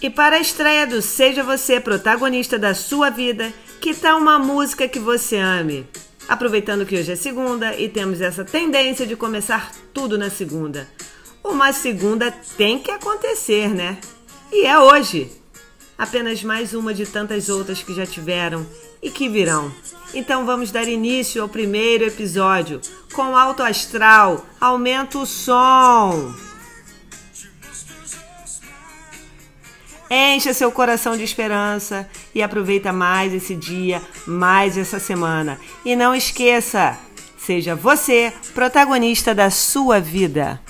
E para a estreia do Seja Você Protagonista da Sua Vida, que tal uma música que você ame? Aproveitando que hoje é segunda e temos essa tendência de começar tudo na segunda. Uma segunda tem que acontecer, né? E é hoje. Apenas mais uma de tantas outras que já tiveram e que virão. Então vamos dar início ao primeiro episódio com Alto Astral. Aumenta o som. Encha seu coração de esperança e aproveita mais esse dia, mais essa semana. E não esqueça, seja você protagonista da sua vida.